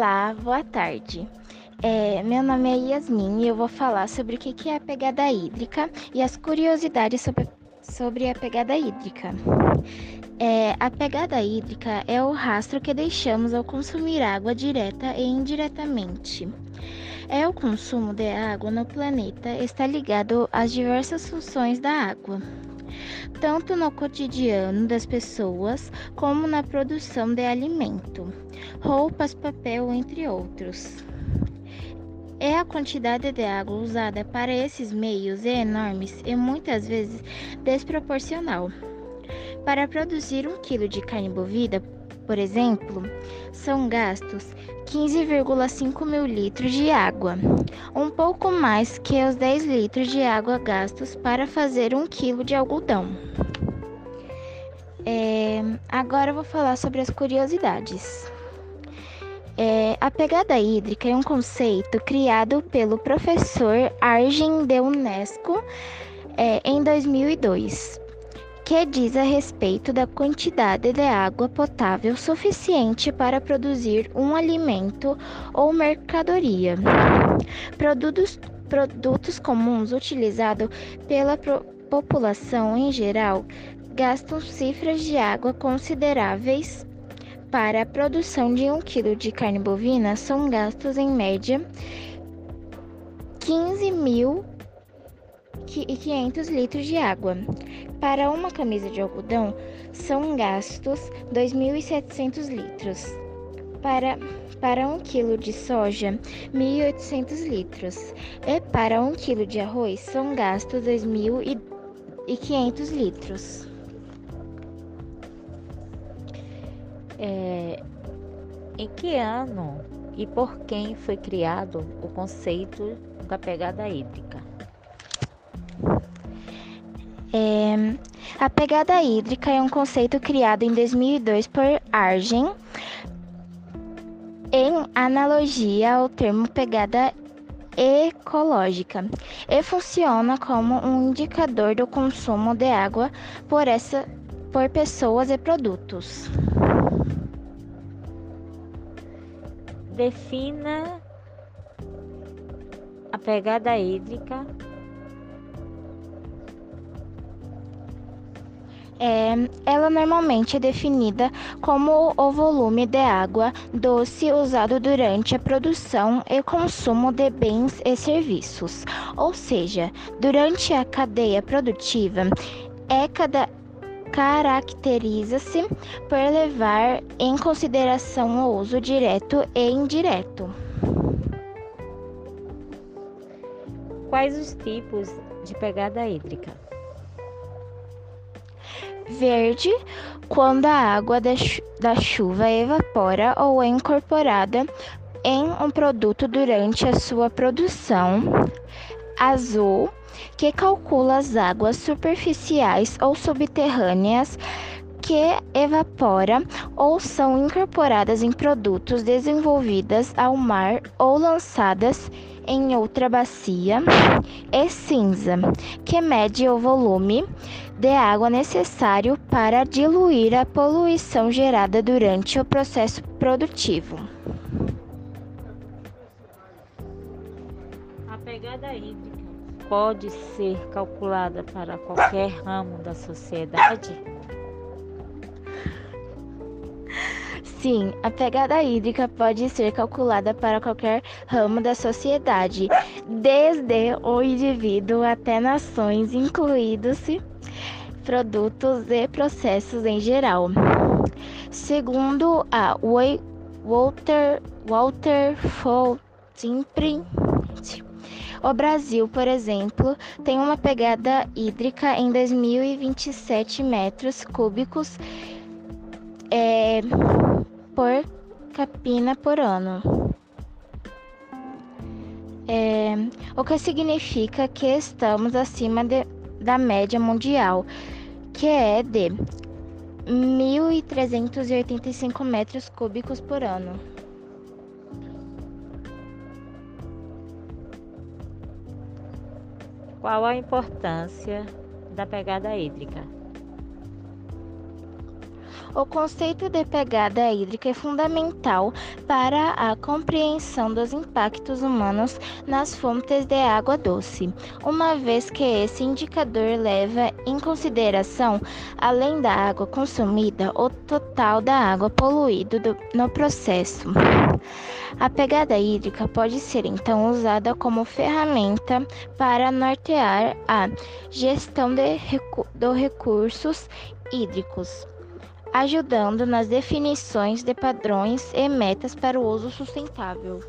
Olá, boa tarde. É, meu nome é Yasmin e eu vou falar sobre o que é a pegada hídrica e as curiosidades sobre, sobre a pegada hídrica. É, a pegada hídrica é o rastro que deixamos ao consumir água direta e indiretamente. É o consumo de água no planeta está ligado às diversas funções da água, tanto no cotidiano das pessoas como na produção de alimento, roupas, papel, entre outros. É a quantidade de água usada para esses meios é enormes e muitas vezes desproporcional. Para produzir um quilo de carne bovina, por exemplo, são gastos 15,5 mil litros de água, um pouco mais que os 10 litros de água gastos para fazer um quilo de algodão. É, agora eu vou falar sobre as curiosidades. É, a pegada hídrica é um conceito criado pelo professor Arjen de Unesco é, em 2002 que diz a respeito da quantidade de água potável suficiente para produzir um alimento ou mercadoria. Produtos, produtos comuns utilizados pela população em geral gastam cifras de água consideráveis. Para a produção de 1 kg de carne bovina, são gastos em média 15 mil e 500 litros de água. Para uma camisa de algodão, são gastos 2.700 litros. Para, para um quilo de soja, 1.800 litros. E para um quilo de arroz, são gastos 2.500 litros. É, em que ano e por quem foi criado o conceito da pegada hídrica? É, a pegada hídrica é um conceito criado em 2002 por Argen, em analogia ao termo pegada ecológica, e funciona como um indicador do consumo de água por, essa, por pessoas e produtos. Defina a pegada hídrica. É, ela normalmente é definida como o volume de água doce usado durante a produção e consumo de bens e serviços, ou seja, durante a cadeia produtiva, é cada caracteriza-se por levar em consideração o uso direto e indireto. Quais os tipos de pegada hídrica? Verde, quando a água da chuva evapora ou é incorporada em um produto durante a sua produção. Azul, que calcula as águas superficiais ou subterrâneas que evapora ou são incorporadas em produtos desenvolvidas ao mar ou lançadas em outra bacia, e cinza, que mede o volume de água necessário para diluir a poluição gerada durante o processo produtivo. A pegada hídrica pode ser calculada para qualquer ramo da sociedade? Sim, a pegada hídrica pode ser calculada para qualquer ramo da sociedade, desde o indivíduo até nações, incluídos-se produtos e processos em geral. Segundo a Walter, Walter Fontempri, o Brasil, por exemplo, tem uma pegada hídrica em 2027 metros cúbicos é, por capina por ano. É, o que significa que estamos acima de, da média mundial, que é de 1.385 metros cúbicos por ano. Qual a importância da pegada hídrica? O conceito de pegada hídrica é fundamental para a compreensão dos impactos humanos nas fontes de água doce, uma vez que esse indicador leva em consideração, além da água consumida, o total da água poluída no processo. A pegada hídrica pode ser então usada como ferramenta para nortear a gestão de recu recursos hídricos ajudando nas definições de padrões e metas para o uso sustentável.